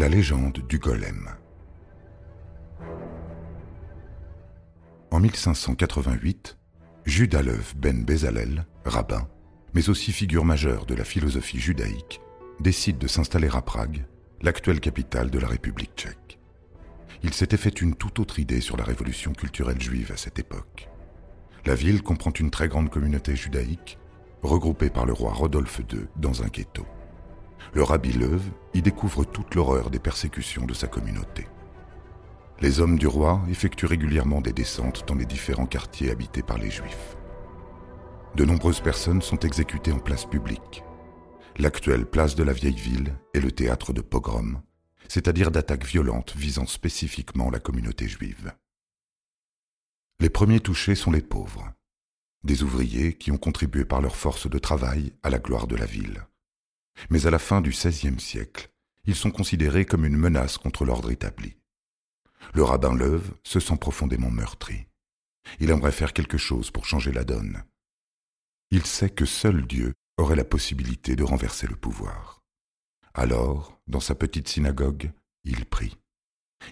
La légende du golem. En 1588, Jude Alev ben Bezalel, rabbin, mais aussi figure majeure de la philosophie judaïque, décide de s'installer à Prague, l'actuelle capitale de la République tchèque. Il s'était fait une toute autre idée sur la révolution culturelle juive à cette époque. La ville comprend une très grande communauté judaïque, regroupée par le roi Rodolphe II dans un ghetto le rabbi Leuve y découvre toute l'horreur des persécutions de sa communauté. Les hommes du roi effectuent régulièrement des descentes dans les différents quartiers habités par les Juifs. De nombreuses personnes sont exécutées en place publique. L'actuelle place de la vieille ville est le théâtre de pogroms, c'est-à-dire d'attaques violentes visant spécifiquement la communauté juive. Les premiers touchés sont les pauvres, des ouvriers qui ont contribué par leur force de travail à la gloire de la ville mais à la fin du XVIe siècle, ils sont considérés comme une menace contre l'ordre établi. Le rabbin Leuve se sent profondément meurtri. Il aimerait faire quelque chose pour changer la donne. Il sait que seul Dieu aurait la possibilité de renverser le pouvoir. Alors, dans sa petite synagogue, il prie.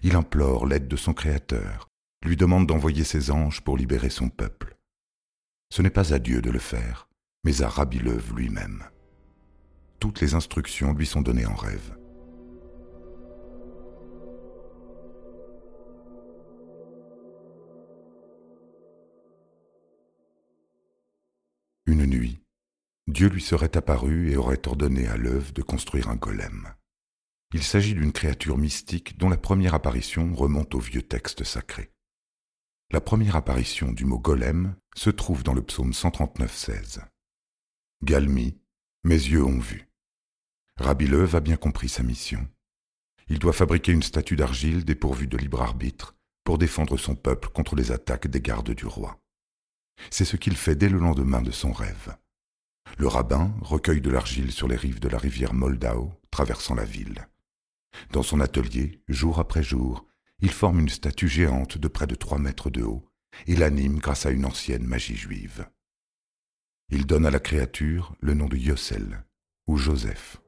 Il implore l'aide de son Créateur, lui demande d'envoyer ses anges pour libérer son peuple. Ce n'est pas à Dieu de le faire, mais à Rabbi Leuve lui-même toutes les instructions lui sont données en rêve. Une nuit, Dieu lui serait apparu et aurait ordonné à l'œuvre de construire un golem. Il s'agit d'une créature mystique dont la première apparition remonte au vieux texte sacré. La première apparition du mot golem se trouve dans le psaume 139-16. Galmi, mes yeux ont vu. Rabbi Leuve a bien compris sa mission. Il doit fabriquer une statue d'argile dépourvue de libre arbitre pour défendre son peuple contre les attaques des gardes du roi. C'est ce qu'il fait dès le lendemain de son rêve. Le rabbin recueille de l'argile sur les rives de la rivière Moldau, traversant la ville. Dans son atelier, jour après jour, il forme une statue géante de près de trois mètres de haut et l'anime grâce à une ancienne magie juive. Il donne à la créature le nom de Yossel ou Joseph.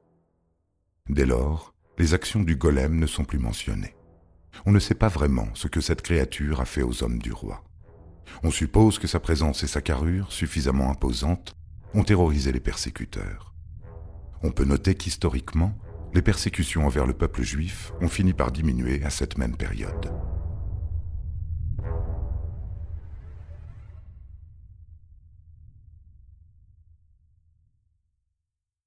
Dès lors, les actions du golem ne sont plus mentionnées. On ne sait pas vraiment ce que cette créature a fait aux hommes du roi. On suppose que sa présence et sa carrure, suffisamment imposantes, ont terrorisé les persécuteurs. On peut noter qu'historiquement, les persécutions envers le peuple juif ont fini par diminuer à cette même période.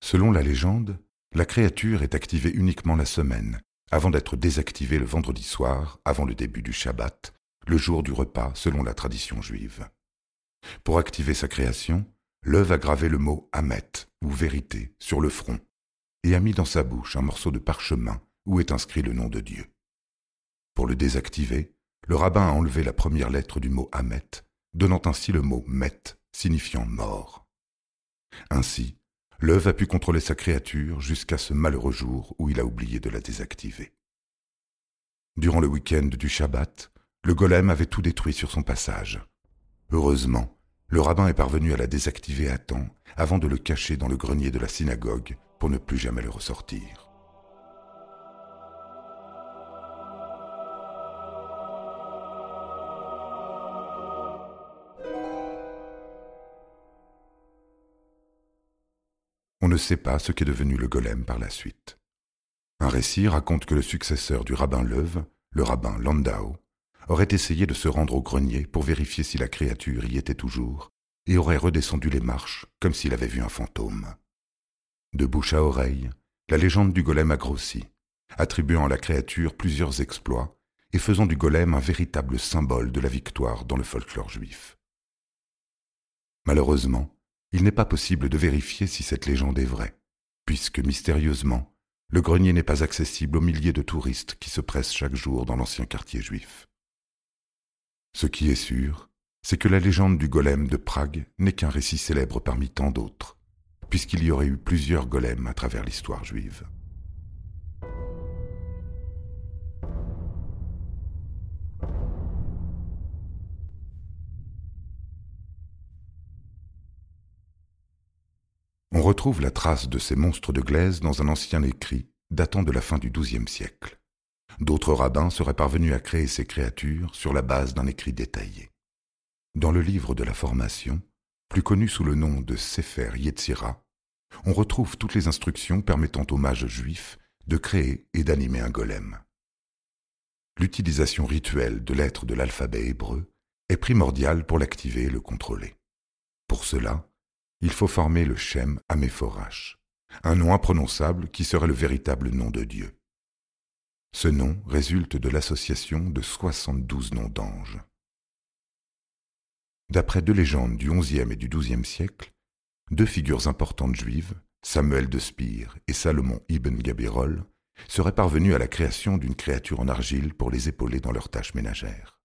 Selon la légende, la créature est activée uniquement la semaine, avant d'être désactivée le vendredi soir, avant le début du Shabbat, le jour du repas selon la tradition juive. Pour activer sa création, l'œuvre a gravé le mot Hamet, ou vérité, sur le front, et a mis dans sa bouche un morceau de parchemin où est inscrit le nom de Dieu. Pour le désactiver, le rabbin a enlevé la première lettre du mot Hamet, donnant ainsi le mot Met, signifiant mort. Ainsi, L'œuf a pu contrôler sa créature jusqu'à ce malheureux jour où il a oublié de la désactiver. Durant le week-end du Shabbat, le golem avait tout détruit sur son passage. Heureusement, le rabbin est parvenu à la désactiver à temps avant de le cacher dans le grenier de la synagogue pour ne plus jamais le ressortir. Ne sait pas ce qu'est devenu le golem par la suite. Un récit raconte que le successeur du rabbin Leuve, le rabbin Landau, aurait essayé de se rendre au grenier pour vérifier si la créature y était toujours, et aurait redescendu les marches comme s'il avait vu un fantôme. De bouche à oreille, la légende du golem a grossi, attribuant à la créature plusieurs exploits et faisant du golem un véritable symbole de la victoire dans le folklore juif. Malheureusement, il n'est pas possible de vérifier si cette légende est vraie, puisque mystérieusement, le grenier n'est pas accessible aux milliers de touristes qui se pressent chaque jour dans l'ancien quartier juif. Ce qui est sûr, c'est que la légende du golem de Prague n'est qu'un récit célèbre parmi tant d'autres, puisqu'il y aurait eu plusieurs golems à travers l'histoire juive. On retrouve la trace de ces monstres de glaise dans un ancien écrit datant de la fin du XIIe siècle. D'autres rabbins seraient parvenus à créer ces créatures sur la base d'un écrit détaillé. Dans le livre de la formation, plus connu sous le nom de Sefer Yetzira, on retrouve toutes les instructions permettant aux mages juifs de créer et d'animer un golem. L'utilisation rituelle de lettres de l'alphabet hébreu est primordiale pour l'activer et le contrôler. Pour cela, il faut former le Shem Améphorash, un nom imprononçable qui serait le véritable nom de Dieu. Ce nom résulte de l'association de 72 noms d'anges. D'après deux légendes du XIe et du XIIe siècle, deux figures importantes juives, Samuel de Spire et Salomon ibn Gabirol, seraient parvenus à la création d'une créature en argile pour les épauler dans leurs tâches ménagères.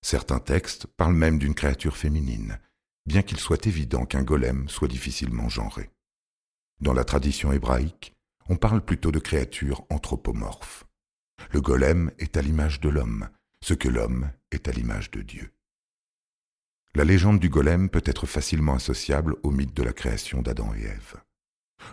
Certains textes parlent même d'une créature féminine, bien qu'il soit évident qu'un golem soit difficilement genré. Dans la tradition hébraïque, on parle plutôt de créatures anthropomorphes. Le golem est à l'image de l'homme, ce que l'homme est à l'image de Dieu. La légende du golem peut être facilement associable au mythe de la création d'Adam et Ève.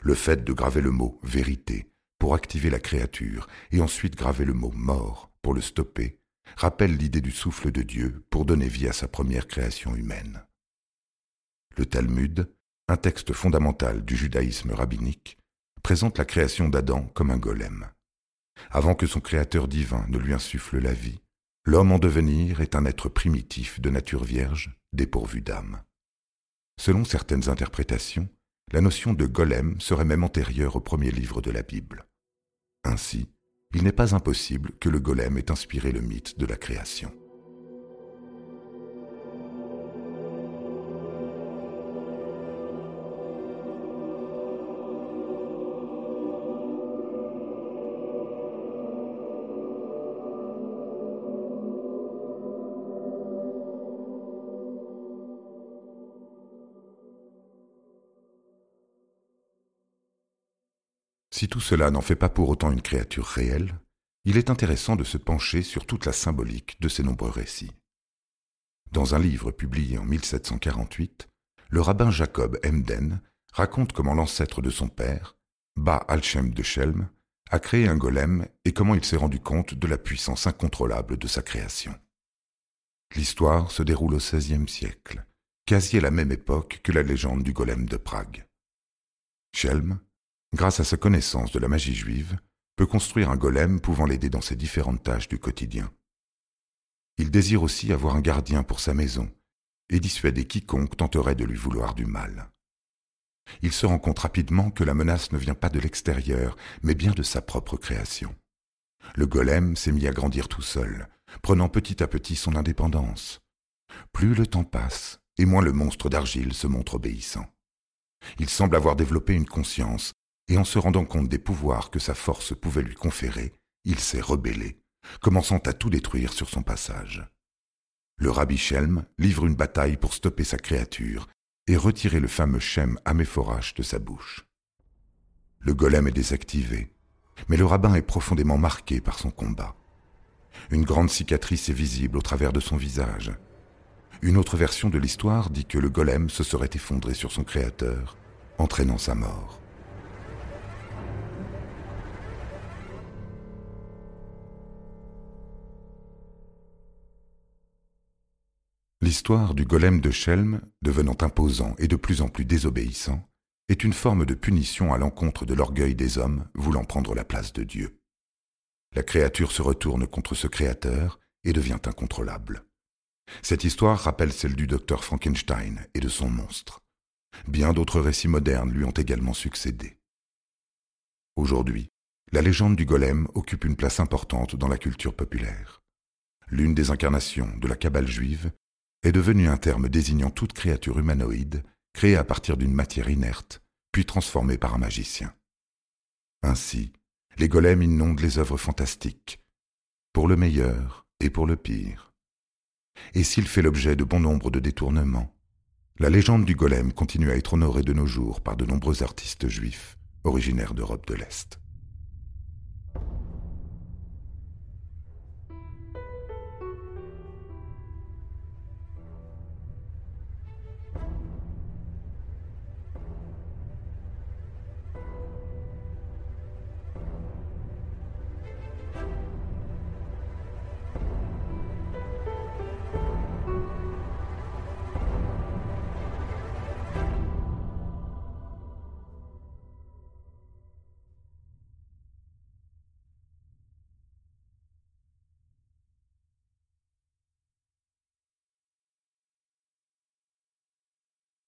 Le fait de graver le mot vérité pour activer la créature et ensuite graver le mot mort pour le stopper rappelle l'idée du souffle de Dieu pour donner vie à sa première création humaine. Le Talmud, un texte fondamental du judaïsme rabbinique, présente la création d'Adam comme un golem. Avant que son créateur divin ne lui insuffle la vie, l'homme en devenir est un être primitif de nature vierge, dépourvu d'âme. Selon certaines interprétations, la notion de golem serait même antérieure au premier livre de la Bible. Ainsi, il n'est pas impossible que le golem ait inspiré le mythe de la création. Si tout cela n'en fait pas pour autant une créature réelle, il est intéressant de se pencher sur toute la symbolique de ces nombreux récits. Dans un livre publié en 1748, le rabbin Jacob Emden raconte comment l'ancêtre de son père, Ba Alchem de Shelm, a créé un golem et comment il s'est rendu compte de la puissance incontrôlable de sa création. L'histoire se déroule au XVIe siècle, quasi à la même époque que la légende du golem de Prague. Schelm, grâce à sa connaissance de la magie juive, peut construire un golem pouvant l'aider dans ses différentes tâches du quotidien. Il désire aussi avoir un gardien pour sa maison et dissuader quiconque tenterait de lui vouloir du mal. Il se rend compte rapidement que la menace ne vient pas de l'extérieur, mais bien de sa propre création. Le golem s'est mis à grandir tout seul, prenant petit à petit son indépendance. Plus le temps passe, et moins le monstre d'argile se montre obéissant. Il semble avoir développé une conscience et en se rendant compte des pouvoirs que sa force pouvait lui conférer, il s'est rebellé, commençant à tout détruire sur son passage. Le rabbi Shelm livre une bataille pour stopper sa créature et retirer le fameux Shem Améphorache de sa bouche. Le golem est désactivé, mais le rabbin est profondément marqué par son combat. Une grande cicatrice est visible au travers de son visage. Une autre version de l'histoire dit que le golem se serait effondré sur son créateur, entraînant sa mort. L'histoire du golem de Chelm, devenant imposant et de plus en plus désobéissant, est une forme de punition à l'encontre de l'orgueil des hommes voulant prendre la place de Dieu. La créature se retourne contre ce créateur et devient incontrôlable. Cette histoire rappelle celle du docteur Frankenstein et de son monstre. Bien d'autres récits modernes lui ont également succédé. Aujourd'hui, la légende du golem occupe une place importante dans la culture populaire. l'une des incarnations de la Kabbale juive, est devenu un terme désignant toute créature humanoïde créée à partir d'une matière inerte, puis transformée par un magicien. Ainsi, les golems inondent les œuvres fantastiques, pour le meilleur et pour le pire. Et s'il fait l'objet de bon nombre de détournements, la légende du golem continue à être honorée de nos jours par de nombreux artistes juifs originaires d'Europe de l'Est.